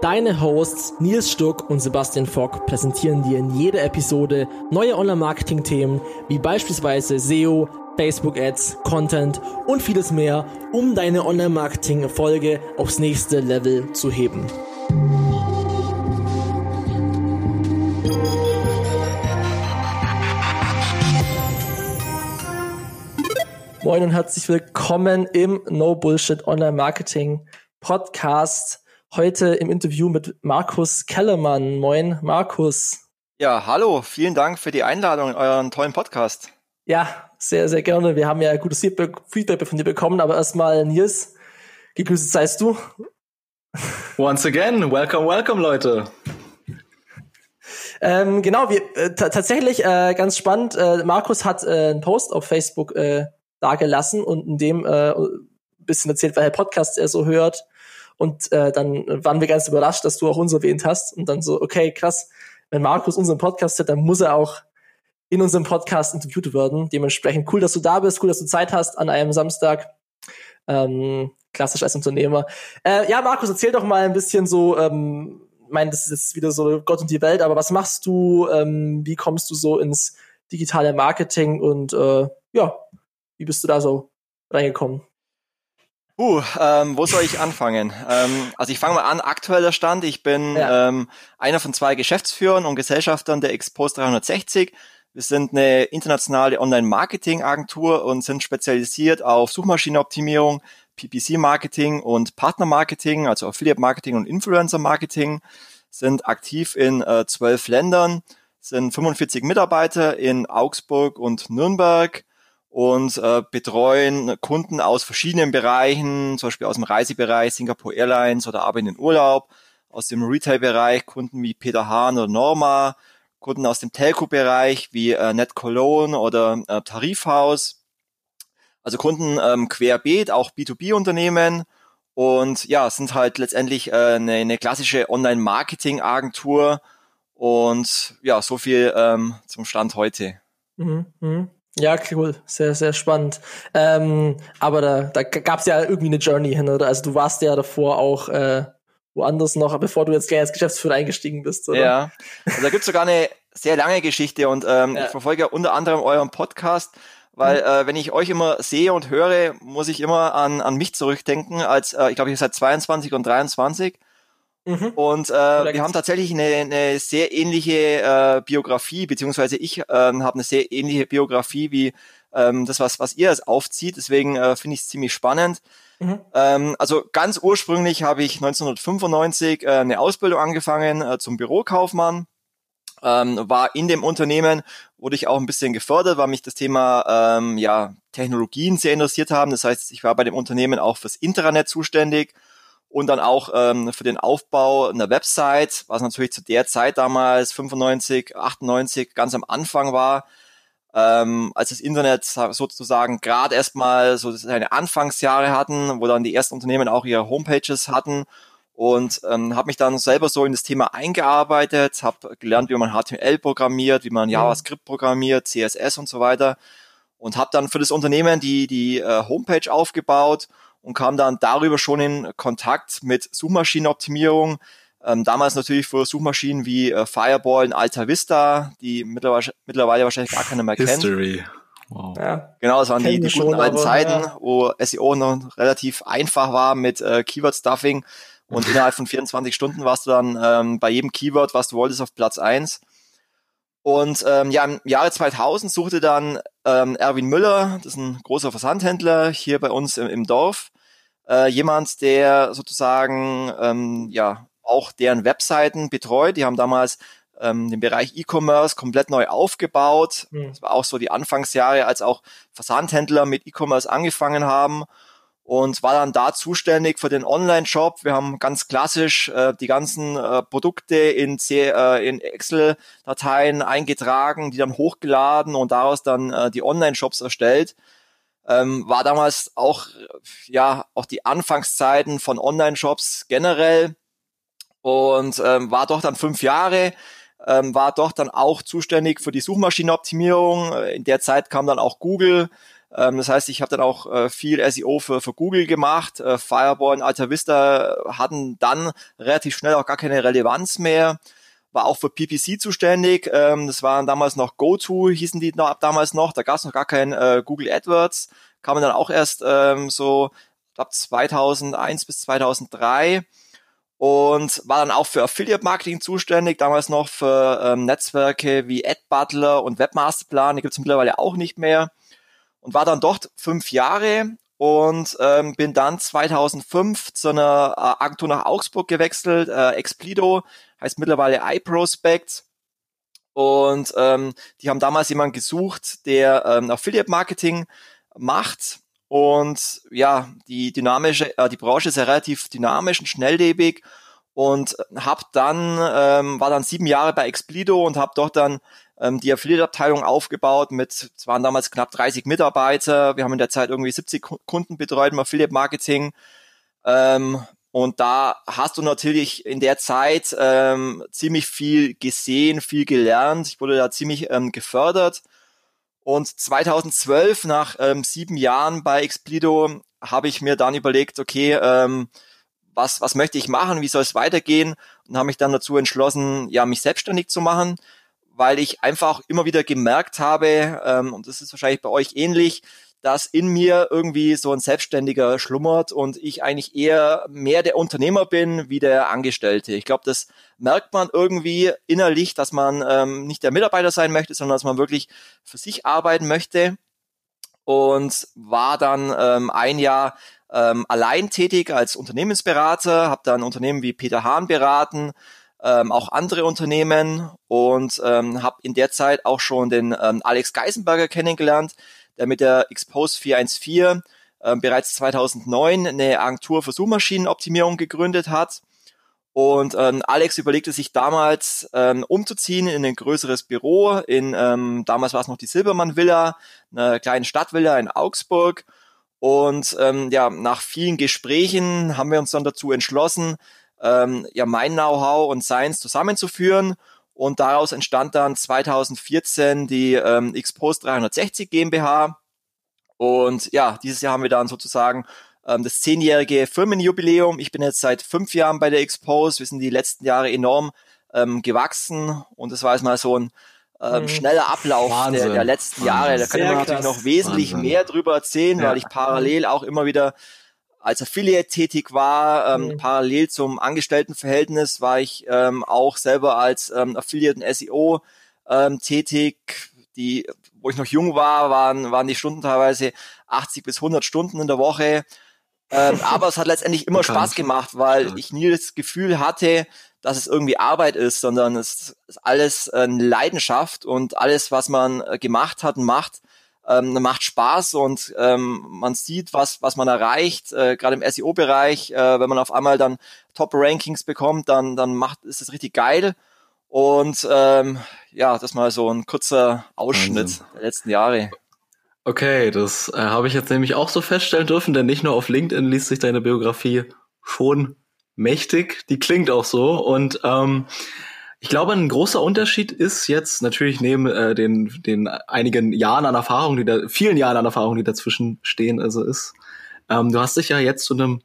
Deine Hosts Nils Stuck und Sebastian Fock präsentieren dir in jeder Episode neue Online-Marketing-Themen wie beispielsweise SEO, Facebook-Ads, Content und vieles mehr, um deine Online-Marketing-Erfolge aufs nächste Level zu heben. Moin und herzlich willkommen im No Bullshit Online Marketing Podcast. Heute im Interview mit Markus Kellermann. Moin, Markus. Ja, hallo. Vielen Dank für die Einladung in euren tollen Podcast. Ja, sehr, sehr gerne. Wir haben ja gutes Feedback von dir bekommen, aber erstmal Nils, gegrüßt seist du. Once again, welcome, welcome, Leute. Ähm, genau, wir äh, tatsächlich äh, ganz spannend. Äh, Markus hat äh, einen Post auf Facebook äh, dagelassen und in dem äh, ein bisschen erzählt, welche Podcasts er so hört und äh, dann waren wir ganz überrascht, dass du auch uns erwähnt hast. Und dann so, okay, krass, wenn Markus unseren Podcast hat, dann muss er auch in unserem Podcast interviewt werden. Dementsprechend cool, dass du da bist, cool, dass du Zeit hast an einem Samstag. Ähm, klassisch als Unternehmer. Äh, ja, Markus, erzähl doch mal ein bisschen so, ähm, ich meine, das ist jetzt wieder so Gott und die Welt, aber was machst du? Ähm, wie kommst du so ins digitale Marketing und äh, ja, wie bist du da so reingekommen? Uh, ähm, wo soll ich anfangen? ähm, also ich fange mal an, aktueller Stand. Ich bin ja. ähm, einer von zwei Geschäftsführern und Gesellschaftern der Expos 360. Wir sind eine internationale Online-Marketing-Agentur und sind spezialisiert auf Suchmaschinenoptimierung, PPC-Marketing und Partner-Marketing, also Affiliate-Marketing und Influencer-Marketing. Sind aktiv in äh, zwölf Ländern, sind 45 Mitarbeiter in Augsburg und Nürnberg und äh, betreuen Kunden aus verschiedenen Bereichen, zum Beispiel aus dem Reisebereich, Singapore Airlines oder Arbeit in den Urlaub, aus dem Retail-Bereich Kunden wie Peter Hahn oder Norma, Kunden aus dem Telco-Bereich wie äh, Net Cologne oder äh, Tarifhaus, also Kunden ähm, querbeet, auch B2B-Unternehmen und ja, sind halt letztendlich äh, eine, eine klassische Online-Marketing-Agentur und ja, so viel ähm, zum Stand heute. Mhm, mh. Ja, cool. Sehr, sehr spannend. Ähm, aber da, da gab es ja irgendwie eine Journey hin, oder? Also du warst ja davor auch äh, woanders noch, bevor du jetzt gleich als Geschäftsführer eingestiegen bist, oder? Ja. Also da gibt's sogar eine sehr lange Geschichte und ähm, ja. ich verfolge unter anderem euren Podcast, weil mhm. äh, wenn ich euch immer sehe und höre, muss ich immer an, an mich zurückdenken, als äh, ich glaube, ich seid 22 und 23 Mhm. Und äh, wir haben tatsächlich eine, eine sehr ähnliche äh, Biografie, beziehungsweise ich ähm, habe eine sehr ähnliche Biografie wie ähm, das, was, was ihr es aufzieht. Deswegen äh, finde ich es ziemlich spannend. Mhm. Ähm, also ganz ursprünglich habe ich 1995 äh, eine Ausbildung angefangen äh, zum Bürokaufmann. Ähm, war in dem Unternehmen, wurde ich auch ein bisschen gefördert, weil mich das Thema ähm, ja, Technologien sehr interessiert haben. Das heißt, ich war bei dem Unternehmen auch fürs Intranet zuständig und dann auch ähm, für den Aufbau einer Website, was natürlich zu der Zeit damals 95, 98 ganz am Anfang war, ähm, als das Internet sozusagen gerade erstmal so seine Anfangsjahre hatten, wo dann die ersten Unternehmen auch ihre Homepages hatten und ähm, habe mich dann selber so in das Thema eingearbeitet, habe gelernt, wie man HTML programmiert, wie man mhm. JavaScript programmiert, CSS und so weiter und habe dann für das Unternehmen die die äh, Homepage aufgebaut und kam dann darüber schon in Kontakt mit Suchmaschinenoptimierung. Ähm, damals natürlich für Suchmaschinen wie äh, Fireball und Alta Vista, die mittlerweile, mittlerweile wahrscheinlich gar keiner mehr kennt. History. Wow. Ja, genau, das waren die, die guten alten Zeiten, ja. wo SEO noch relativ einfach war mit äh, Keyword-Stuffing und innerhalb von 24 Stunden warst du dann ähm, bei jedem Keyword, was du wolltest, auf Platz eins. Und ähm, ja, im Jahre 2000 suchte dann ähm, Erwin Müller, das ist ein großer Versandhändler hier bei uns im, im Dorf, äh, jemand, der sozusagen ähm, ja auch deren Webseiten betreut. Die haben damals ähm, den Bereich E-Commerce komplett neu aufgebaut. Mhm. Das war auch so die Anfangsjahre, als auch Versandhändler mit E-Commerce angefangen haben. Und war dann da zuständig für den Online-Shop. Wir haben ganz klassisch äh, die ganzen äh, Produkte in, C äh, in Excel-Dateien eingetragen, die dann hochgeladen und daraus dann äh, die Online-Shops erstellt. Ähm, war damals auch ja auch die Anfangszeiten von Online-Shops generell und ähm, war doch dann fünf Jahre ähm, war doch dann auch zuständig für die Suchmaschinenoptimierung. In der Zeit kam dann auch Google ähm, das heißt, ich habe dann auch äh, viel SEO für, für Google gemacht. Äh, Fireball und Alta Vista hatten dann relativ schnell auch gar keine Relevanz mehr. War auch für PPC zuständig. Ähm, das waren damals noch GoTo, hießen die noch, damals noch. Da gab es noch gar kein äh, Google AdWords. Kam dann auch erst ähm, so, ab 2001 bis 2003 und war dann auch für Affiliate Marketing zuständig, damals noch für ähm, Netzwerke wie AdButler und Webmasterplan, die gibt es mittlerweile auch nicht mehr und war dann dort fünf Jahre und ähm, bin dann 2005 zu einer äh, Agentur nach Augsburg gewechselt. Äh, Explido heißt mittlerweile iProspect. Und ähm, die haben damals jemanden gesucht, der ähm, Affiliate Marketing macht. Und ja, die dynamische, äh, die Branche ist ja relativ dynamisch und schnelllebig. Und hab dann, ähm, war dann sieben Jahre bei Explido und habe dort dann ähm, die Affiliate-Abteilung aufgebaut mit, es waren damals knapp 30 Mitarbeiter. Wir haben in der Zeit irgendwie 70 Kunden betreut im Affiliate-Marketing. Ähm, und da hast du natürlich in der Zeit ähm, ziemlich viel gesehen, viel gelernt. Ich wurde da ziemlich ähm, gefördert. Und 2012, nach ähm, sieben Jahren bei Explido, habe ich mir dann überlegt, okay, ähm, was, was möchte ich machen, wie soll es weitergehen? Und habe mich dann dazu entschlossen, ja, mich selbstständig zu machen weil ich einfach immer wieder gemerkt habe, ähm, und das ist wahrscheinlich bei euch ähnlich, dass in mir irgendwie so ein Selbstständiger schlummert und ich eigentlich eher mehr der Unternehmer bin wie der Angestellte. Ich glaube, das merkt man irgendwie innerlich, dass man ähm, nicht der Mitarbeiter sein möchte, sondern dass man wirklich für sich arbeiten möchte. Und war dann ähm, ein Jahr ähm, allein tätig als Unternehmensberater, habe dann Unternehmen wie Peter Hahn beraten, ähm, auch andere Unternehmen und ähm, habe in der Zeit auch schon den ähm, Alex Geisenberger kennengelernt, der mit der Expose 414 ähm, bereits 2009 eine Agentur für Suchmaschinenoptimierung gegründet hat. Und ähm, Alex überlegte sich damals ähm, umzuziehen in ein größeres Büro. In ähm, damals war es noch die Silbermann Villa, eine kleine Stadtvilla in Augsburg. Und ähm, ja, nach vielen Gesprächen haben wir uns dann dazu entschlossen, ähm, ja mein Know-how und Science zusammenzuführen. Und daraus entstand dann 2014 die ähm, Xpost 360 GmbH. Und ja, dieses Jahr haben wir dann sozusagen ähm, das zehnjährige Firmenjubiläum. Ich bin jetzt seit fünf Jahren bei der Xpose. Wir sind die letzten Jahre enorm ähm, gewachsen und das war jetzt mal so ein ähm, mhm. schneller Ablauf der, der, letzten Wahnsinn. Jahre. Da kann ich natürlich noch wesentlich Wahnsinn. mehr drüber erzählen, ja. weil ich parallel auch immer wieder als Affiliate tätig war, ähm, mhm. parallel zum Angestelltenverhältnis war ich ähm, auch selber als ähm, Affiliate und SEO ähm, tätig. Die, wo ich noch jung war, waren, waren die Stunden teilweise 80 bis 100 Stunden in der Woche. Ähm, aber es hat letztendlich immer. Spaß gemacht, weil ich nie das Gefühl hatte, dass es irgendwie Arbeit ist, sondern es ist alles eine Leidenschaft und alles, was man äh, gemacht hat und macht, ähm, macht Spaß und ähm, man sieht, was, was man erreicht, äh, gerade im SEO-Bereich, äh, wenn man auf einmal dann Top-Rankings bekommt, dann, dann macht, ist es richtig geil. Und ähm, ja, das mal so ein kurzer Ausschnitt Wahnsinn. der letzten Jahre. Okay, das äh, habe ich jetzt nämlich auch so feststellen dürfen, denn nicht nur auf LinkedIn liest sich deine Biografie schon mächtig, die klingt auch so. Und ähm, ich glaube, ein großer Unterschied ist jetzt natürlich neben äh, den, den einigen Jahren an Erfahrung, die da, vielen Jahren an Erfahrung, die dazwischen stehen, also ist, ähm, du hast dich ja jetzt zu einem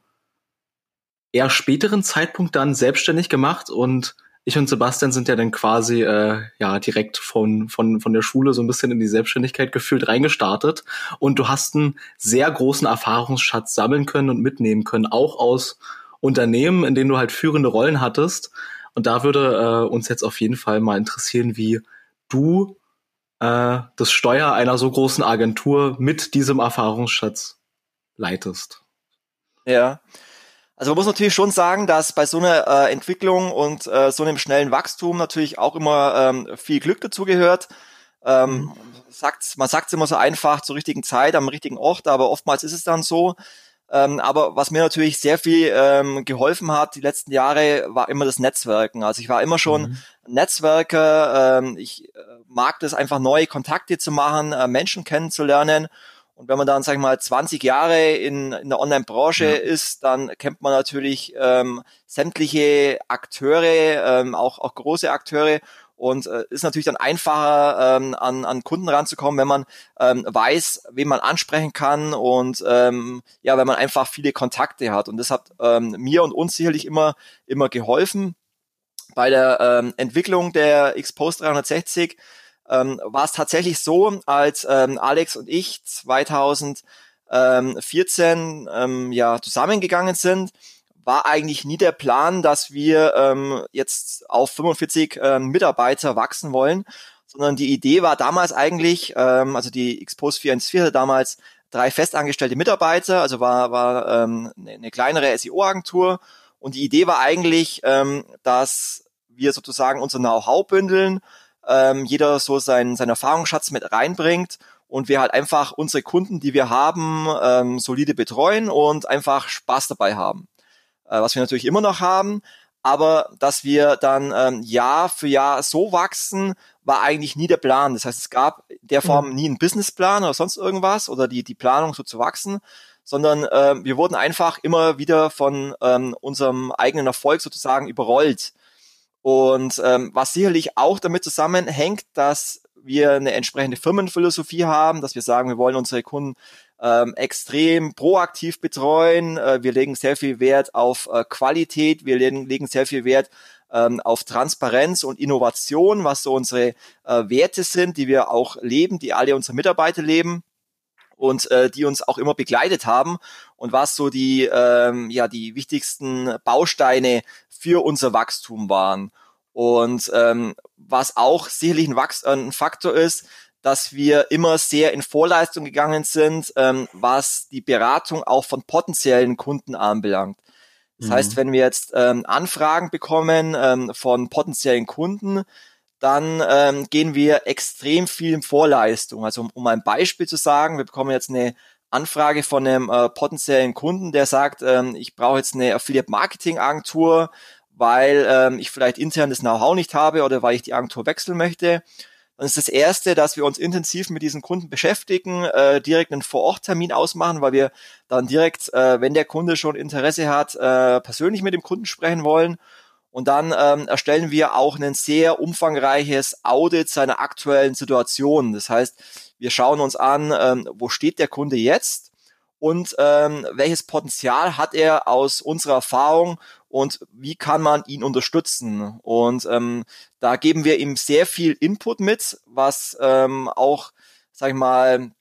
eher späteren Zeitpunkt dann selbstständig gemacht und ich und Sebastian sind ja dann quasi äh, ja direkt von von von der Schule so ein bisschen in die Selbstständigkeit gefühlt reingestartet und du hast einen sehr großen Erfahrungsschatz sammeln können und mitnehmen können, auch aus Unternehmen, in denen du halt führende Rollen hattest und da würde äh, uns jetzt auf jeden Fall mal interessieren, wie du äh, das Steuer einer so großen Agentur mit diesem Erfahrungsschatz leitest. Ja. Also man muss natürlich schon sagen, dass bei so einer äh, Entwicklung und äh, so einem schnellen Wachstum natürlich auch immer ähm, viel Glück dazugehört. Ähm, mhm. sagt, man sagt es immer so einfach zur richtigen Zeit, am richtigen Ort, aber oftmals ist es dann so. Ähm, aber was mir natürlich sehr viel ähm, geholfen hat die letzten Jahre, war immer das Netzwerken. Also ich war immer schon mhm. Netzwerker. Ähm, ich äh, mag das einfach neue Kontakte zu machen, äh, Menschen kennenzulernen. Und wenn man dann, sag ich mal, 20 Jahre in, in der Online-Branche ja. ist, dann kennt man natürlich ähm, sämtliche Akteure, ähm, auch, auch große Akteure und äh, ist natürlich dann einfacher ähm, an, an Kunden ranzukommen, wenn man ähm, weiß, wen man ansprechen kann und ähm, ja, wenn man einfach viele Kontakte hat. Und das hat ähm, mir und uns sicherlich immer immer geholfen bei der ähm, Entwicklung der Xpost 360. Ähm, war es tatsächlich so, als ähm, Alex und ich 2014 ähm, ja zusammengegangen sind, war eigentlich nie der Plan, dass wir ähm, jetzt auf 45 ähm, Mitarbeiter wachsen wollen, sondern die Idee war damals eigentlich, ähm, also die Xpos 414 hatte damals drei festangestellte Mitarbeiter, also war, war ähm, eine, eine kleinere SEO-Agentur und die Idee war eigentlich, ähm, dass wir sozusagen unser Know-how bündeln, ähm, jeder so seinen, seinen Erfahrungsschatz mit reinbringt und wir halt einfach unsere Kunden, die wir haben, ähm, solide betreuen und einfach Spaß dabei haben äh, was wir natürlich immer noch haben. Aber dass wir dann ähm, Jahr für Jahr so wachsen, war eigentlich nie der Plan. Das heißt, es gab in der Form mhm. nie einen Businessplan oder sonst irgendwas oder die, die Planung so zu wachsen, sondern äh, wir wurden einfach immer wieder von ähm, unserem eigenen Erfolg sozusagen überrollt. Und ähm, was sicherlich auch damit zusammenhängt, dass wir eine entsprechende Firmenphilosophie haben, dass wir sagen, wir wollen unsere Kunden ähm, extrem proaktiv betreuen. Äh, wir legen sehr viel Wert auf äh, Qualität, wir legen, legen sehr viel Wert ähm, auf Transparenz und Innovation, was so unsere äh, Werte sind, die wir auch leben, die alle unsere Mitarbeiter leben und äh, die uns auch immer begleitet haben. Und was so die ähm, ja die wichtigsten Bausteine für unser Wachstum waren. Und ähm, was auch sicherlich ein, Wachs ein Faktor ist, dass wir immer sehr in Vorleistung gegangen sind, ähm, was die Beratung auch von potenziellen Kunden anbelangt. Das mhm. heißt, wenn wir jetzt ähm, Anfragen bekommen ähm, von potenziellen Kunden, dann ähm, gehen wir extrem viel in Vorleistung. Also um, um ein Beispiel zu sagen, wir bekommen jetzt eine Anfrage von einem äh, potenziellen Kunden, der sagt, ähm, ich brauche jetzt eine Affiliate-Marketing-Agentur, weil ähm, ich vielleicht intern das Know-how nicht habe oder weil ich die Agentur wechseln möchte dann ist das Erste, dass wir uns intensiv mit diesen Kunden beschäftigen, äh, direkt einen Vor-Ort-Termin ausmachen, weil wir dann direkt, äh, wenn der Kunde schon Interesse hat, äh, persönlich mit dem Kunden sprechen wollen. Und dann ähm, erstellen wir auch ein sehr umfangreiches Audit seiner aktuellen Situation. Das heißt, wir schauen uns an, ähm, wo steht der Kunde jetzt und ähm, welches Potenzial hat er aus unserer Erfahrung und wie kann man ihn unterstützen. Und ähm, da geben wir ihm sehr viel Input mit, was ähm, auch, sag ich mal,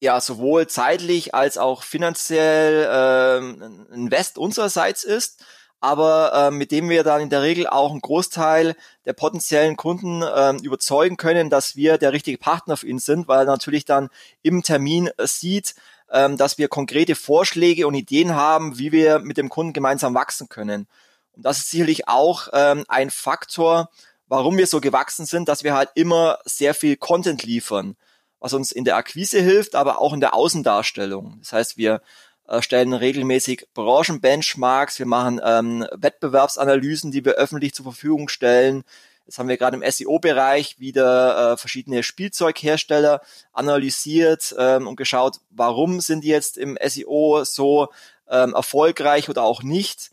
ja, sowohl zeitlich als auch finanziell ähm, ein Invest unsererseits ist, aber äh, mit dem wir dann in der Regel auch einen Großteil der potenziellen Kunden äh, überzeugen können, dass wir der richtige Partner für ihn sind, weil er natürlich dann im Termin äh, sieht, ähm, dass wir konkrete Vorschläge und Ideen haben, wie wir mit dem Kunden gemeinsam wachsen können. Und das ist sicherlich auch ähm, ein Faktor, warum wir so gewachsen sind, dass wir halt immer sehr viel Content liefern, was uns in der Akquise hilft, aber auch in der Außendarstellung. Das heißt, wir äh, stellen regelmäßig Branchenbenchmarks, wir machen ähm, Wettbewerbsanalysen, die wir öffentlich zur Verfügung stellen. Jetzt haben wir gerade im SEO-Bereich wieder äh, verschiedene Spielzeughersteller analysiert ähm, und geschaut, warum sind die jetzt im SEO so ähm, erfolgreich oder auch nicht.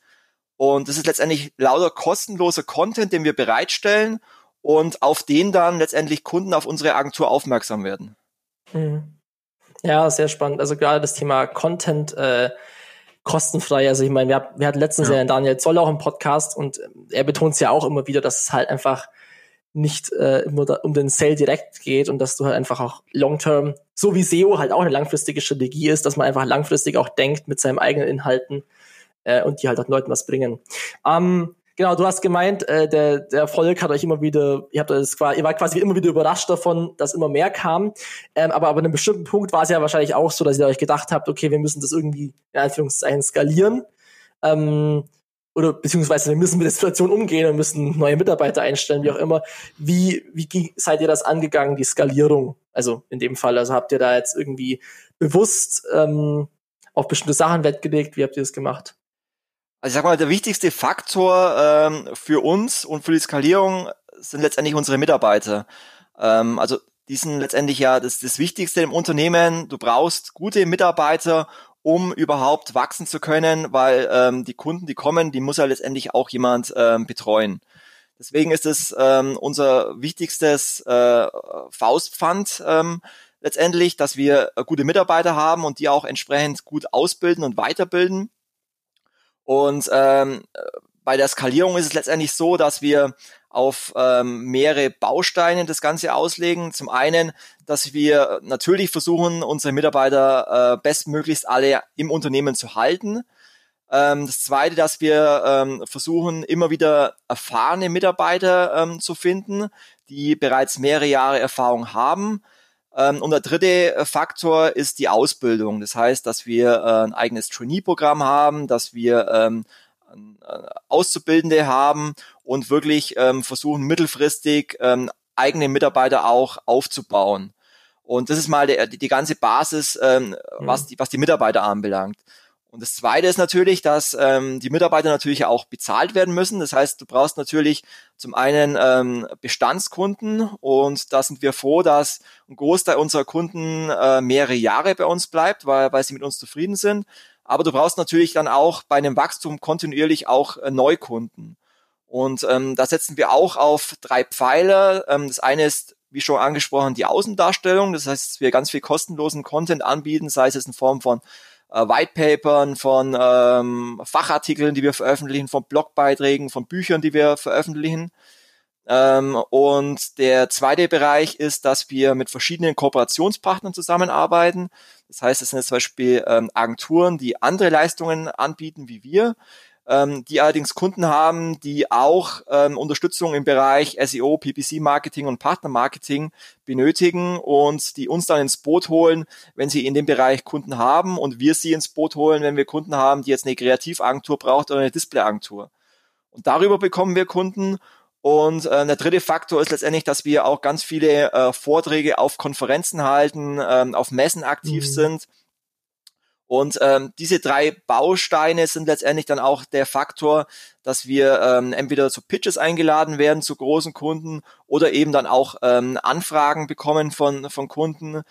Und das ist letztendlich lauter kostenloser Content, den wir bereitstellen und auf den dann letztendlich Kunden auf unsere Agentur aufmerksam werden. Mhm. Ja, sehr spannend. Also gerade das Thema Content äh, kostenfrei. Also ich meine, wir, wir hatten letztens ja. ja Daniel Zoll auch im Podcast und er betont es ja auch immer wieder, dass es halt einfach nicht äh, immer da, um den Sale direkt geht und dass du halt einfach auch long-term, so wie SEO halt auch eine langfristige Strategie ist, dass man einfach langfristig auch denkt mit seinen eigenen Inhalten äh, und die halt auch Leuten was bringen. Ähm, Genau, du hast gemeint, äh, der, der Erfolg hat euch immer wieder, ihr habt das quasi, ihr wart quasi immer wieder überrascht davon, dass immer mehr kam. Ähm, aber, an einem bestimmten Punkt war es ja wahrscheinlich auch so, dass ihr euch gedacht habt, okay, wir müssen das irgendwie in Anführungszeichen skalieren. Ähm, oder beziehungsweise wir müssen mit der Situation umgehen und müssen neue Mitarbeiter einstellen, wie auch immer. Wie, wie seid ihr das angegangen, die Skalierung? Also in dem Fall, also habt ihr da jetzt irgendwie bewusst ähm, auf bestimmte Sachen Wert gelegt? Wie habt ihr das gemacht? Also ich sag mal, der wichtigste Faktor ähm, für uns und für die Skalierung sind letztendlich unsere Mitarbeiter. Ähm, also die sind letztendlich ja das, das Wichtigste im Unternehmen. Du brauchst gute Mitarbeiter, um überhaupt wachsen zu können, weil ähm, die Kunden, die kommen, die muss ja letztendlich auch jemand ähm, betreuen. Deswegen ist es ähm, unser wichtigstes äh, Faustpfand ähm, letztendlich, dass wir äh, gute Mitarbeiter haben und die auch entsprechend gut ausbilden und weiterbilden. Und ähm, bei der Skalierung ist es letztendlich so, dass wir auf ähm, mehrere Bausteine das Ganze auslegen. Zum einen, dass wir natürlich versuchen, unsere Mitarbeiter äh, bestmöglichst alle im Unternehmen zu halten. Ähm, das zweite, dass wir ähm, versuchen, immer wieder erfahrene Mitarbeiter ähm, zu finden, die bereits mehrere Jahre Erfahrung haben. Ähm, und der dritte Faktor ist die Ausbildung. Das heißt, dass wir äh, ein eigenes Trainee-Programm haben, dass wir ähm, äh, Auszubildende haben und wirklich ähm, versuchen mittelfristig ähm, eigene Mitarbeiter auch aufzubauen. Und das ist mal der, die, die ganze Basis, ähm, mhm. was, die, was die Mitarbeiter anbelangt. Und das Zweite ist natürlich, dass ähm, die Mitarbeiter natürlich auch bezahlt werden müssen. Das heißt, du brauchst natürlich zum einen ähm, Bestandskunden und da sind wir froh, dass ein Großteil unserer Kunden äh, mehrere Jahre bei uns bleibt, weil, weil sie mit uns zufrieden sind. Aber du brauchst natürlich dann auch bei einem Wachstum kontinuierlich auch äh, Neukunden. Und ähm, da setzen wir auch auf drei Pfeiler. Ähm, das eine ist, wie schon angesprochen, die Außendarstellung. Das heißt, wir ganz viel kostenlosen Content anbieten, sei es in Form von äh, Whitepapern, von ähm, Fachartikeln, die wir veröffentlichen, von Blogbeiträgen, von Büchern, die wir veröffentlichen. Ähm, und der zweite Bereich ist, dass wir mit verschiedenen Kooperationspartnern zusammenarbeiten. Das heißt, es sind zum Beispiel ähm, Agenturen, die andere Leistungen anbieten wie wir, ähm, die allerdings Kunden haben, die auch ähm, Unterstützung im Bereich SEO, PPC-Marketing und Partnermarketing benötigen und die uns dann ins Boot holen, wenn sie in dem Bereich Kunden haben und wir sie ins Boot holen, wenn wir Kunden haben, die jetzt eine Kreativagentur braucht oder eine Displayagentur. Und darüber bekommen wir Kunden und äh, der dritte Faktor ist letztendlich, dass wir auch ganz viele äh, Vorträge auf Konferenzen halten, ähm, auf Messen aktiv mhm. sind. Und ähm, diese drei Bausteine sind letztendlich dann auch der Faktor, dass wir ähm, entweder zu Pitches eingeladen werden zu großen Kunden oder eben dann auch ähm, Anfragen bekommen von, von Kunden,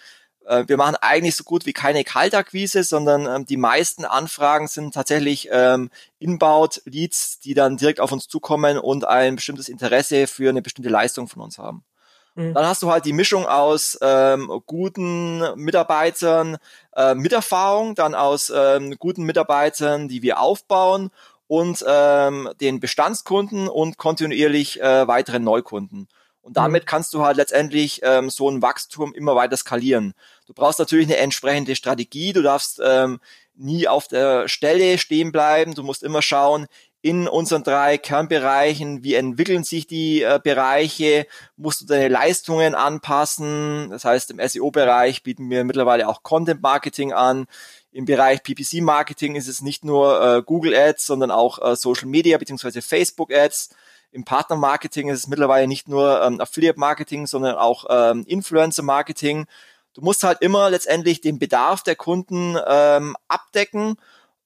äh, wir machen eigentlich so gut wie keine Kaltakquise, sondern ähm, die meisten Anfragen sind tatsächlich ähm, Inbound-Leads, die dann direkt auf uns zukommen und ein bestimmtes Interesse für eine bestimmte Leistung von uns haben. Mhm. Dann hast du halt die Mischung aus ähm, guten Mitarbeitern äh, mit Erfahrung, dann aus ähm, guten Mitarbeitern, die wir aufbauen und ähm, den Bestandskunden und kontinuierlich äh, weiteren Neukunden. Und damit mhm. kannst du halt letztendlich ähm, so ein Wachstum immer weiter skalieren. Du brauchst natürlich eine entsprechende Strategie. Du darfst ähm, nie auf der Stelle stehen bleiben. Du musst immer schauen, in unseren drei Kernbereichen, wie entwickeln sich die äh, Bereiche, musst du deine Leistungen anpassen. Das heißt, im SEO-Bereich bieten wir mittlerweile auch Content-Marketing an. Im Bereich PPC-Marketing ist es nicht nur äh, Google Ads, sondern auch äh, Social Media bzw. Facebook Ads. Im Partnermarketing ist es mittlerweile nicht nur ähm, Affiliate-Marketing, sondern auch ähm, Influencer-Marketing. Du musst halt immer letztendlich den Bedarf der Kunden ähm, abdecken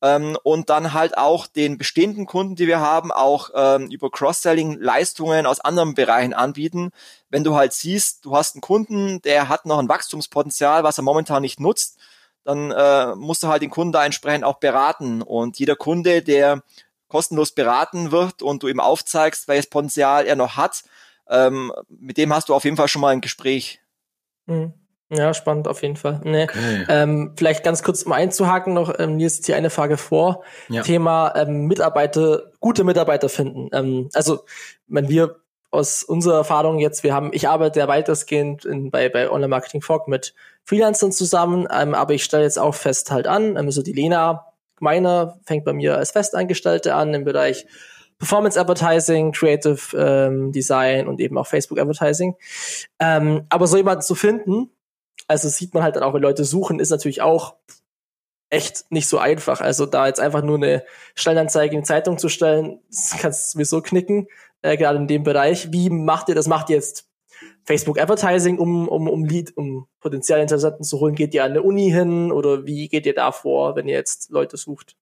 ähm, und dann halt auch den bestehenden Kunden, die wir haben, auch ähm, über Cross-Selling Leistungen aus anderen Bereichen anbieten. Wenn du halt siehst, du hast einen Kunden, der hat noch ein Wachstumspotenzial, was er momentan nicht nutzt, dann äh, musst du halt den Kunden da entsprechend auch beraten. Und jeder Kunde, der kostenlos beraten wird und du ihm aufzeigst, welches Potenzial er noch hat, ähm, mit dem hast du auf jeden Fall schon mal ein Gespräch. Mhm. Ja, spannend auf jeden Fall. Nee. Okay. Ähm, vielleicht ganz kurz um einzuhaken noch, ähm, mir ist hier eine Frage vor. Ja. Thema ähm, Mitarbeiter, gute Mitarbeiter finden. Ähm, also, wenn wir aus unserer Erfahrung jetzt, wir haben, ich arbeite ja weitestgehend in, bei, bei Online Marketing Fog mit Freelancern zusammen, ähm, aber ich stelle jetzt auch fest halt an, ähm, so die Lena meiner fängt bei mir als Festangestellte an im Bereich Performance Advertising, Creative ähm, Design und eben auch Facebook Advertising. Ähm, aber so jemanden zu finden, also sieht man halt dann auch, wenn Leute suchen, ist natürlich auch echt nicht so einfach. Also da jetzt einfach nur eine Stellenanzeige in die Zeitung zu stellen, das kannst du sowieso knicken, äh, gerade in dem Bereich. Wie macht ihr das? Macht ihr jetzt Facebook Advertising, um, um, um Lead, um potenzielle Interessenten zu holen? Geht ihr an eine Uni hin oder wie geht ihr da vor, wenn ihr jetzt Leute sucht?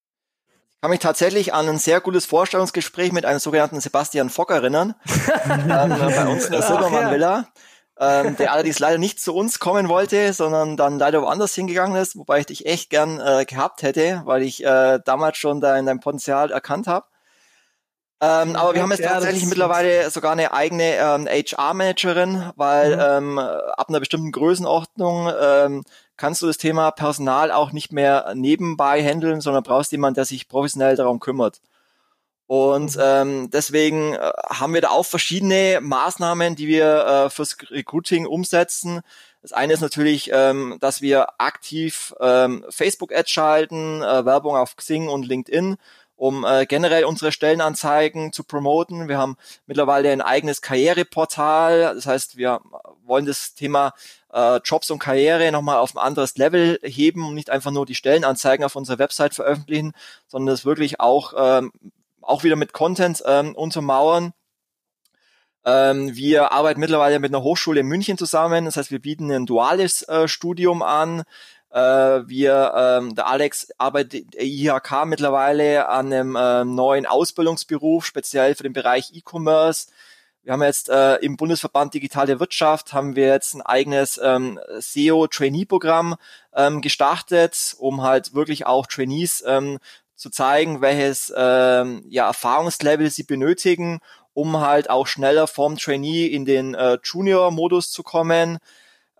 Ich kann mich tatsächlich an ein sehr gutes Vorstellungsgespräch mit einem sogenannten Sebastian Fock erinnern, ähm, bei uns in der Silbermann Villa, ähm, der allerdings leider nicht zu uns kommen wollte, sondern dann leider woanders hingegangen ist, wobei ich dich echt gern äh, gehabt hätte, weil ich äh, damals schon dein, dein Potenzial erkannt habe. Ähm, aber wir haben jetzt ja, tatsächlich mittlerweile sogar eine eigene ähm, HR-Managerin, weil mhm. ähm, ab einer bestimmten Größenordnung ähm, kannst du das Thema Personal auch nicht mehr nebenbei handeln, sondern brauchst jemanden, der sich professionell darum kümmert. Und ähm, deswegen äh, haben wir da auch verschiedene Maßnahmen, die wir äh, fürs Recruiting umsetzen. Das eine ist natürlich, ähm, dass wir aktiv ähm, Facebook-Ads schalten, äh, Werbung auf Xing und LinkedIn um äh, generell unsere Stellenanzeigen zu promoten. Wir haben mittlerweile ein eigenes Karriereportal. Das heißt, wir wollen das Thema äh, Jobs und Karriere nochmal auf ein anderes Level heben und nicht einfach nur die Stellenanzeigen auf unserer Website veröffentlichen, sondern das wirklich auch, ähm, auch wieder mit Content ähm, untermauern. Ähm, wir arbeiten mittlerweile mit einer Hochschule in München zusammen. Das heißt, wir bieten ein duales äh, Studium an. Äh, wir, ähm, der Alex arbeitet IHK mittlerweile an einem äh, neuen Ausbildungsberuf, speziell für den Bereich E-Commerce. Wir haben jetzt äh, im Bundesverband Digitale Wirtschaft haben wir jetzt ein eigenes ähm, SEO-Trainee-Programm ähm, gestartet, um halt wirklich auch Trainees ähm, zu zeigen, welches ähm, ja, Erfahrungslevel sie benötigen, um halt auch schneller vom Trainee in den äh, Junior-Modus zu kommen.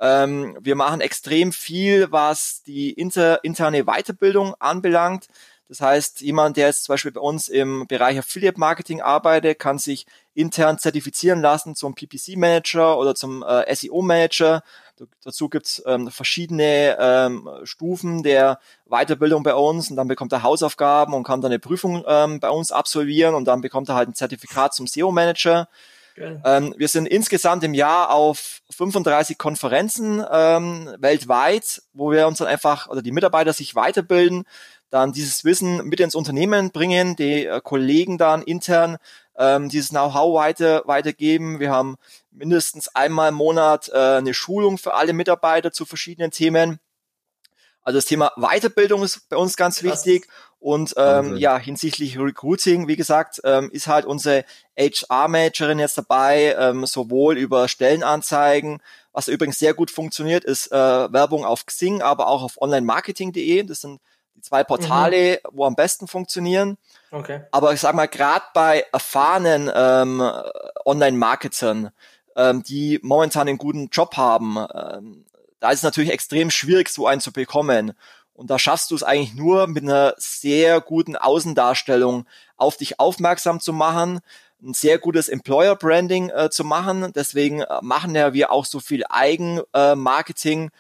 Ähm, wir machen extrem viel, was die inter, interne Weiterbildung anbelangt. Das heißt, jemand, der jetzt zum Beispiel bei uns im Bereich Affiliate Marketing arbeitet, kann sich intern zertifizieren lassen zum PPC Manager oder zum äh, SEO Manager. Dazu gibt's ähm, verschiedene ähm, Stufen der Weiterbildung bei uns und dann bekommt er Hausaufgaben und kann dann eine Prüfung ähm, bei uns absolvieren und dann bekommt er halt ein Zertifikat zum SEO Manager. Ähm, wir sind insgesamt im Jahr auf 35 Konferenzen ähm, weltweit, wo wir uns dann einfach oder die Mitarbeiter sich weiterbilden, dann dieses Wissen mit ins Unternehmen bringen, die äh, Kollegen dann intern ähm, dieses Know-how weiter, weitergeben. Wir haben mindestens einmal im Monat äh, eine Schulung für alle Mitarbeiter zu verschiedenen Themen. Also das Thema Weiterbildung ist bei uns ganz wichtig. Und ähm, ja, hinsichtlich Recruiting, wie gesagt, ähm, ist halt unsere HR-Managerin jetzt dabei, ähm, sowohl über Stellenanzeigen, was übrigens sehr gut funktioniert, ist äh, Werbung auf Xing, aber auch auf onlinemarketing.de. Das sind die zwei Portale, mhm. wo am besten funktionieren. Okay. Aber ich sag mal, gerade bei erfahrenen ähm, Online-Marketern, ähm, die momentan einen guten Job haben, ähm, da ist es natürlich extrem schwierig, so einen zu bekommen. Und da schaffst du es eigentlich nur mit einer sehr guten Außendarstellung auf dich aufmerksam zu machen, ein sehr gutes Employer Branding äh, zu machen. Deswegen äh, machen ja wir auch so viel Eigenmarketing, äh,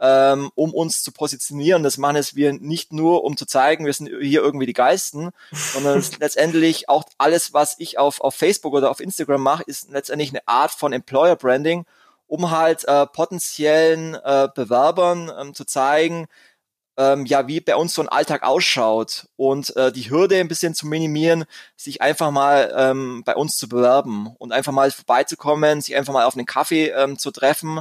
ähm, um uns zu positionieren. Das machen es wir nicht nur, um zu zeigen, wir sind hier irgendwie die Geisten, sondern letztendlich auch alles, was ich auf, auf Facebook oder auf Instagram mache, ist letztendlich eine Art von Employer Branding, um halt äh, potenziellen äh, Bewerbern ähm, zu zeigen, ähm, ja, wie bei uns so ein Alltag ausschaut und äh, die Hürde ein bisschen zu minimieren, sich einfach mal ähm, bei uns zu bewerben und einfach mal vorbeizukommen, sich einfach mal auf einen Kaffee ähm, zu treffen.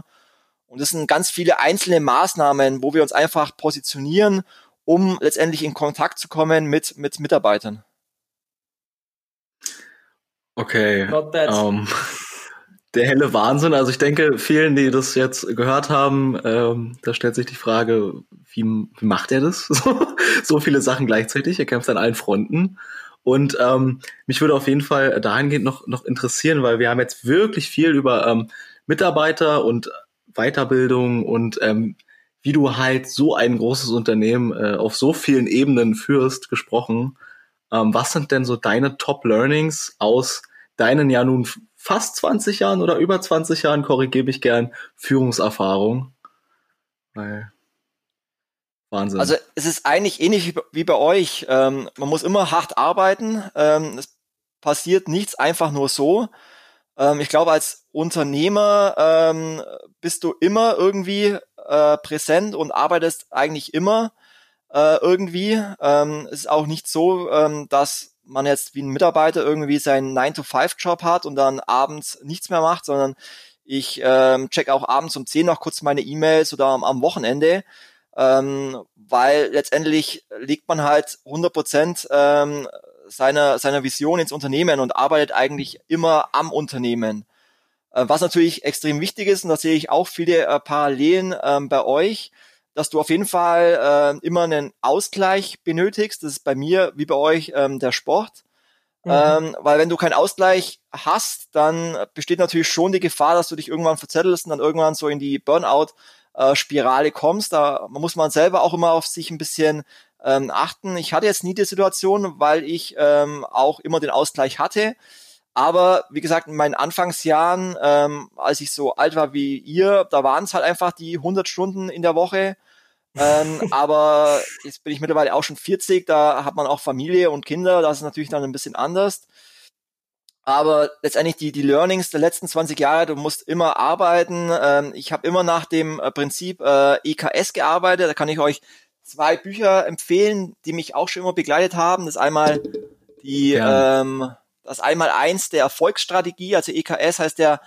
Und das sind ganz viele einzelne Maßnahmen, wo wir uns einfach positionieren, um letztendlich in Kontakt zu kommen mit, mit Mitarbeitern. Okay. Not bad. Um, ähm, der helle Wahnsinn. Also ich denke, vielen, die das jetzt gehört haben, ähm, da stellt sich die Frage, wie, wie macht er das? so viele Sachen gleichzeitig. Er kämpft an allen Fronten. Und ähm, mich würde auf jeden Fall dahingehend noch, noch interessieren, weil wir haben jetzt wirklich viel über ähm, Mitarbeiter und Weiterbildung und ähm, wie du halt so ein großes Unternehmen äh, auf so vielen Ebenen führst, gesprochen. Ähm, was sind denn so deine Top-Learnings aus deinen ja nun fast 20 Jahren oder über 20 Jahren, korrigiere mich gern, Führungserfahrung. Weil Wahnsinn. Also es ist eigentlich ähnlich wie bei euch. Ähm, man muss immer hart arbeiten. Ähm, es passiert nichts einfach nur so. Ähm, ich glaube, als Unternehmer ähm, bist du immer irgendwie äh, präsent und arbeitest eigentlich immer äh, irgendwie. Ähm, es ist auch nicht so, ähm, dass man jetzt wie ein Mitarbeiter irgendwie seinen 9-to-5-Job hat und dann abends nichts mehr macht, sondern Ich ähm, check auch abends um 10 noch kurz meine E-Mails oder am, am Wochenende, ähm, weil letztendlich legt man halt 100 Prozent ähm, seiner, seiner Vision ins Unternehmen und arbeitet eigentlich immer am Unternehmen. Äh, was natürlich extrem wichtig ist, und da sehe ich auch viele äh, Parallelen ähm, bei euch, dass du auf jeden Fall äh, immer einen Ausgleich benötigst. Das ist bei mir wie bei euch ähm, der Sport. Mhm. Ähm, weil wenn du keinen Ausgleich hast, dann besteht natürlich schon die Gefahr, dass du dich irgendwann verzettelst und dann irgendwann so in die Burnout-Spirale kommst. Da muss man selber auch immer auf sich ein bisschen ähm, achten. Ich hatte jetzt nie die Situation, weil ich ähm, auch immer den Ausgleich hatte. Aber wie gesagt, in meinen Anfangsjahren, ähm, als ich so alt war wie ihr, da waren es halt einfach die 100 Stunden in der Woche. ähm, aber jetzt bin ich mittlerweile auch schon 40, da hat man auch Familie und Kinder, das ist natürlich dann ein bisschen anders. Aber letztendlich die, die Learnings der letzten 20 Jahre, du musst immer arbeiten. Ähm, ich habe immer nach dem äh, Prinzip äh, EKS gearbeitet, da kann ich euch zwei Bücher empfehlen, die mich auch schon immer begleitet haben. Das einmal die, ja. ähm, das einmal eins der Erfolgsstrategie, also EKS heißt der,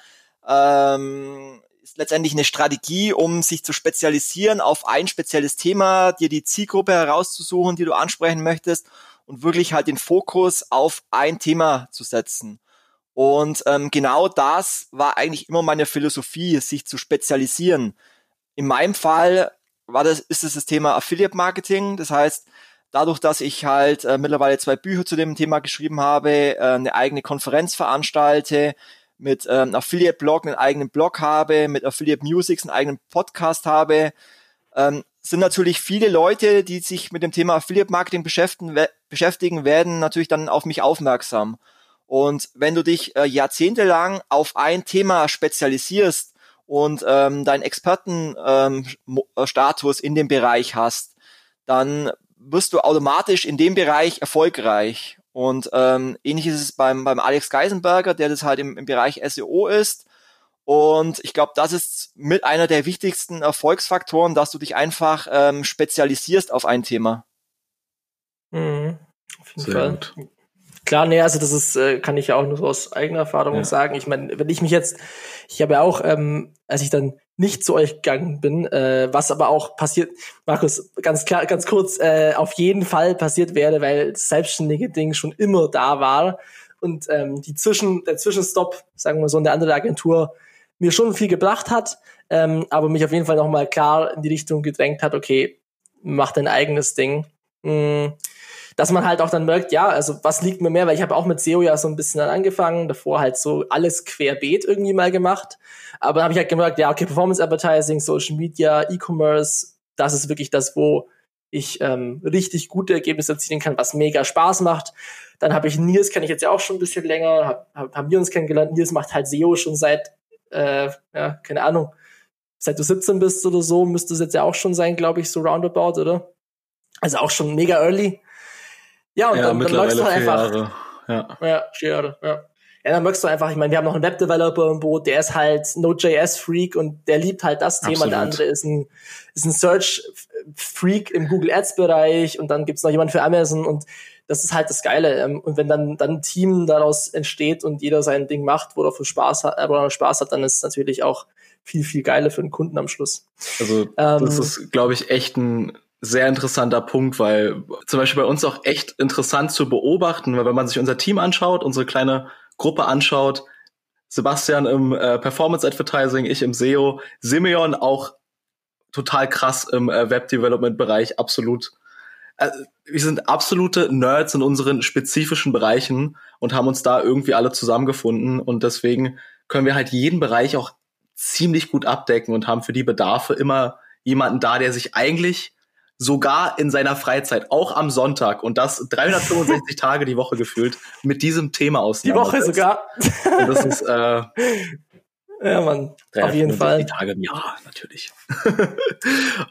ähm, ist letztendlich eine Strategie, um sich zu spezialisieren auf ein spezielles Thema, dir die Zielgruppe herauszusuchen, die du ansprechen möchtest und wirklich halt den Fokus auf ein Thema zu setzen. Und ähm, genau das war eigentlich immer meine Philosophie, sich zu spezialisieren. In meinem Fall war das, ist es das Thema Affiliate Marketing. Das heißt, dadurch, dass ich halt äh, mittlerweile zwei Bücher zu dem Thema geschrieben habe, äh, eine eigene Konferenz veranstalte, mit ähm, Affiliate Blog einen eigenen Blog habe, mit Affiliate Musics einen eigenen Podcast habe, ähm, sind natürlich viele Leute, die sich mit dem Thema Affiliate Marketing beschäftigen, we beschäftigen werden natürlich dann auf mich aufmerksam. Und wenn du dich äh, jahrzehntelang auf ein Thema spezialisierst, und ähm, deinen Expertenstatus ähm, in dem Bereich hast, dann wirst du automatisch in dem Bereich erfolgreich. Und ähm, ähnlich ist es beim, beim Alex Geisenberger, der das halt im, im Bereich SEO ist. Und ich glaube, das ist mit einer der wichtigsten Erfolgsfaktoren, dass du dich einfach ähm, spezialisierst auf ein Thema. Mhm, auf jeden Sehr Fall. Gut. Klar, nee, also das ist, äh, kann ich ja auch nur aus eigener Erfahrung ja. sagen. Ich meine, wenn ich mich jetzt, ich habe ja auch, ähm, als ich dann nicht zu euch gegangen bin, äh, was aber auch passiert, Markus, ganz klar, ganz kurz, äh, auf jeden Fall passiert wäre, weil das selbstständige Ding schon immer da war und ähm, die Zwischen, der Zwischenstopp, sagen wir so, in der anderen Agentur mir schon viel gebracht hat, ähm, aber mich auf jeden Fall nochmal klar in die Richtung gedrängt hat, okay, mach dein eigenes Ding. Mhm dass man halt auch dann merkt, ja, also was liegt mir mehr, weil ich habe auch mit SEO ja so ein bisschen dann angefangen, davor halt so alles querbeet irgendwie mal gemacht. Aber dann habe ich halt gemerkt, ja, okay, Performance Advertising, Social Media, E-Commerce, das ist wirklich das, wo ich ähm, richtig gute Ergebnisse erzielen kann, was mega Spaß macht. Dann habe ich Nils, kenne ich jetzt ja auch schon ein bisschen länger, hab, hab, haben wir uns kennengelernt. Nils macht halt SEO schon seit, äh, ja, keine Ahnung, seit du 17 bist oder so, müsste es jetzt ja auch schon sein, glaube ich, so roundabout, oder? Also auch schon mega early. Ja, und ja, dann, dann läufst du halt einfach. Jahre. Ja. ja, vier Jahre, ja. Ja, dann möchtest du einfach, ich meine, wir haben noch einen Webdeveloper im Boot, der ist halt Node.js-Freak und der liebt halt das Thema. Absolut. Der andere ist ein, ist ein Search-Freak im Google Ads-Bereich und dann gibt's noch jemand für Amazon und das ist halt das Geile. Ähm, und wenn dann, dann ein Team daraus entsteht und jeder sein Ding macht, wo er für Spaß hat, äh, wo er Spaß hat, dann ist es natürlich auch viel, viel geiler für den Kunden am Schluss. Also, ähm, das ist, glaube ich, echt ein sehr interessanter Punkt, weil zum Beispiel bei uns auch echt interessant zu beobachten, weil wenn man sich unser Team anschaut, unsere kleine Gruppe anschaut, Sebastian im äh, Performance Advertising, ich im SEO, Simeon auch total krass im äh, Web Development Bereich, absolut. Äh, wir sind absolute Nerds in unseren spezifischen Bereichen und haben uns da irgendwie alle zusammengefunden und deswegen können wir halt jeden Bereich auch ziemlich gut abdecken und haben für die Bedarfe immer jemanden da, der sich eigentlich sogar in seiner Freizeit, auch am Sonntag und das 365 Tage die Woche gefühlt mit diesem Thema aus. Die Woche sogar. Und das ist äh, ja, man, auf jeden Fall. Tage im Jahr, natürlich.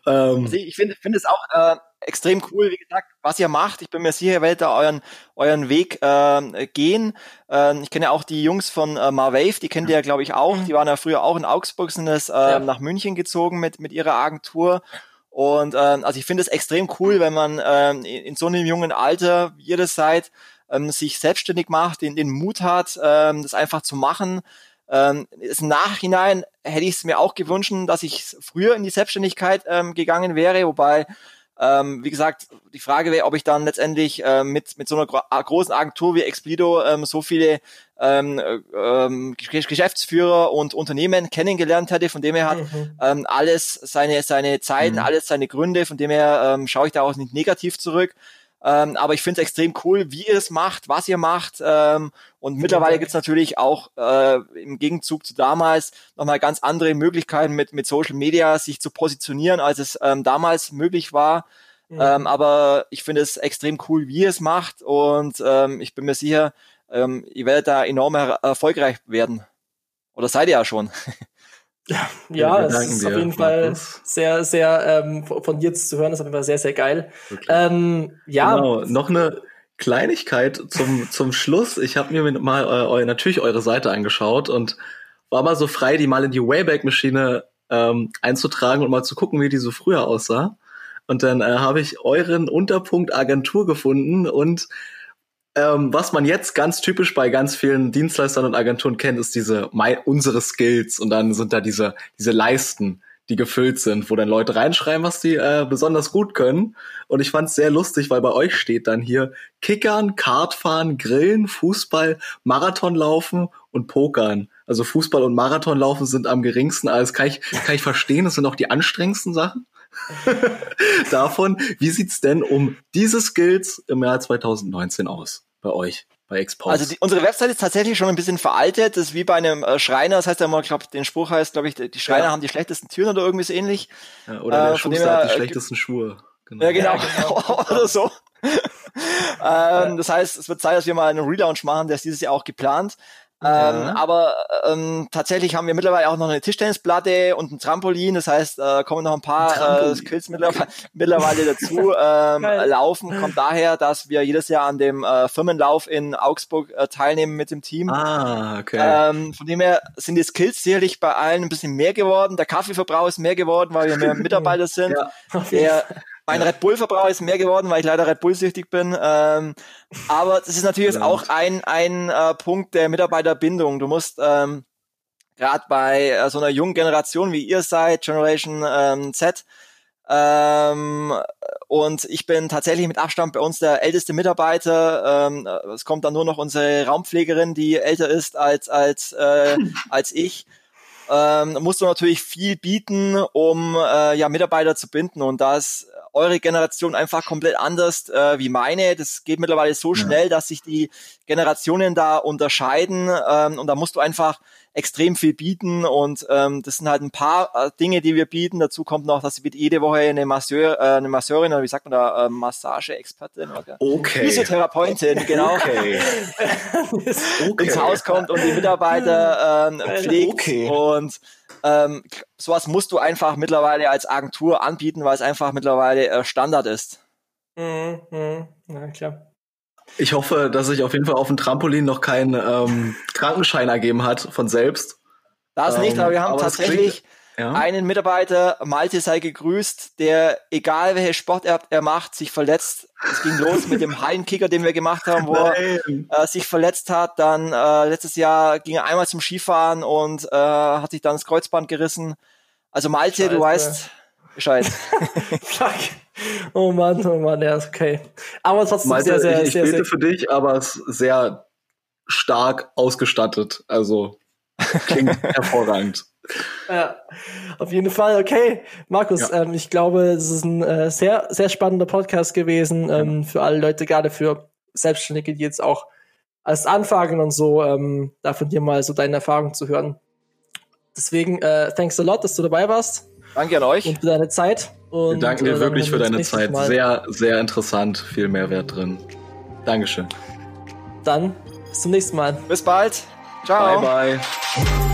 ähm, also ich finde finde es auch äh, extrem cool, wie gesagt, was ihr macht. Ich bin mir sicher, ihr werdet da euren, euren Weg äh, gehen. Äh, ich kenne ja auch die Jungs von äh, Marwave, die kennt ihr ja, glaube ich, auch. Die waren ja früher auch in Augsburg, sind das äh, ja. nach München gezogen mit, mit ihrer Agentur. Und ähm, also ich finde es extrem cool, wenn man ähm, in, so einem jungen Alter, wie ihr das seid, ähm, sich selbstständig macht, den, den Mut hat, ähm, das einfach zu machen. Ähm, Im Nachhinein hätte ich es mir auch gewünscht, dass ich früher in die Selbstständigkeit ähm, gegangen wäre, wobei ähm, wie gesagt, die Frage wäre, ob ich dann letztendlich äh, mit, mit so einer gro großen Agentur wie Explido ähm, so viele ähm, ähm, Geschäftsführer und Unternehmen kennengelernt hätte, von dem er hat mhm. ähm, alles seine, seine Zeiten, mhm. alles seine Gründe, von dem her ähm, schaue ich da auch nicht negativ zurück. Ähm, aber ich finde es extrem cool, wie ihr es macht, was ihr macht. Ähm, und mittlerweile okay. gibt es natürlich auch äh, im Gegenzug zu damals nochmal ganz andere Möglichkeiten mit, mit Social Media sich zu positionieren, als es ähm, damals möglich war. Mhm. Ähm, aber ich finde es extrem cool, wie ihr es macht. Und ähm, ich bin mir sicher, ähm, ihr werdet da enorm er erfolgreich werden. Oder seid ihr ja schon. Ja, ja es ist auf jeden Fall sehr, sehr ähm, von dir zu hören, ist auf jeden Fall sehr, sehr geil. Ähm, ja. Genau, noch eine Kleinigkeit zum, zum Schluss. Ich habe mir mal äh, natürlich eure Seite angeschaut und war mal so frei, die mal in die Wayback-Maschine ähm, einzutragen und mal zu gucken, wie die so früher aussah. Und dann äh, habe ich euren Unterpunkt Agentur gefunden und ähm, was man jetzt ganz typisch bei ganz vielen Dienstleistern und Agenturen kennt, ist diese my, unsere Skills und dann sind da diese diese Leisten, die gefüllt sind, wo dann Leute reinschreiben, was die äh, besonders gut können. Und ich fand es sehr lustig, weil bei euch steht dann hier Kickern, Kartfahren, Grillen, Fußball, Marathonlaufen und Pokern. Also Fußball und Marathonlaufen sind am geringsten. Alles kann ich kann ich verstehen. Das sind auch die anstrengendsten Sachen. davon. Wie sieht's denn um diese Skills im Jahr 2019 aus? Bei euch? Bei Expose. Also die, unsere Website ist tatsächlich schon ein bisschen veraltet. Das ist wie bei einem äh, Schreiner. Das heißt ja immer, ich glaube, den Spruch heißt, glaube ich, die Schreiner ja. haben die schlechtesten Türen oder irgendwie so ähnlich. Ja, oder der äh, Schuster hat die äh, schlechtesten Schuhe. Genau. Ja, genau. Genau. oder so. ähm, das heißt, es wird Zeit, dass wir mal einen Relaunch machen. Der ist dieses Jahr auch geplant. Ähm, aber ähm, tatsächlich haben wir mittlerweile auch noch eine Tischtennisplatte und ein Trampolin. Das heißt, äh, kommen noch ein paar äh, Skills mittlerweile, mittlerweile dazu. Ähm, Laufen kommt daher, dass wir jedes Jahr an dem äh, Firmenlauf in Augsburg äh, teilnehmen mit dem Team. Ah, okay. Ähm, von dem her sind die Skills sicherlich bei allen ein bisschen mehr geworden. Der Kaffeeverbrauch ist mehr geworden, weil wir mehr Mitarbeiter sind. Ja, der, mein Red Bull-Verbrauch ist mehr geworden, weil ich leider Red Bull-süchtig bin. Ähm, aber das ist natürlich jetzt auch ein, ein äh, Punkt der Mitarbeiterbindung. Du musst ähm, gerade bei äh, so einer jungen Generation, wie ihr seid, Generation ähm, Z, ähm, und ich bin tatsächlich mit Abstand bei uns der älteste Mitarbeiter. Ähm, es kommt dann nur noch unsere Raumpflegerin, die älter ist als als äh, als ich. Ähm, musst du natürlich viel bieten, um äh, ja Mitarbeiter zu binden und das eure Generation einfach komplett anders äh, wie meine. Das geht mittlerweile so schnell, ja. dass sich die Generationen da unterscheiden ähm, und da musst du einfach extrem viel bieten und ähm, das sind halt ein paar äh, Dinge, die wir bieten. Dazu kommt noch, dass wir jede Woche eine, Masseur, äh, eine Masseurin oder wie sagt man da, äh, Massage-Expertin oder okay. Physiotherapeutin, genau, okay. okay. ins Haus kommt und die Mitarbeiter ähm, pflegt okay. und ähm, sowas musst du einfach mittlerweile als Agentur anbieten, weil es einfach mittlerweile äh, Standard ist. Mhm, mh. Ja, klar. Ich hoffe, dass sich auf jeden Fall auf dem Trampolin noch kein ähm, Krankenschein ergeben hat von selbst. Das ähm, nicht, aber wir haben aber tatsächlich ja. einen Mitarbeiter, Malte sei gegrüßt, der, egal welche Sport er, macht, sich verletzt. Es ging los mit dem Hallenkicker, den wir gemacht haben, wo er äh, sich verletzt hat. Dann äh, letztes Jahr ging er einmal zum Skifahren und äh, hat sich dann das Kreuzband gerissen. Also Malte, Scheiße. du weißt Bescheid. Fuck. Oh Mann, oh Mann, ja, okay. Aber trotzdem Malte, sehr, sehr, ich, ich sehr, bete sehr, für dich, aber es ist sehr stark ausgestattet. Also klingt hervorragend. Ja, auf jeden Fall. Okay, Markus, ja. ähm, ich glaube, es ist ein äh, sehr, sehr spannender Podcast gewesen ähm, für alle Leute, gerade für Selbstständige, die jetzt auch als anfangen und so, ähm, da von dir mal so deine Erfahrungen zu hören. Deswegen, äh, thanks a lot, dass du dabei warst. Danke an euch. Und für deine Zeit. Und, Wir danken dir äh, wirklich für deine Zeit. Mal. Sehr, sehr interessant. Viel Mehrwert drin. Dankeschön. Dann bis zum nächsten Mal. Bis bald. Ciao. Bye, bye.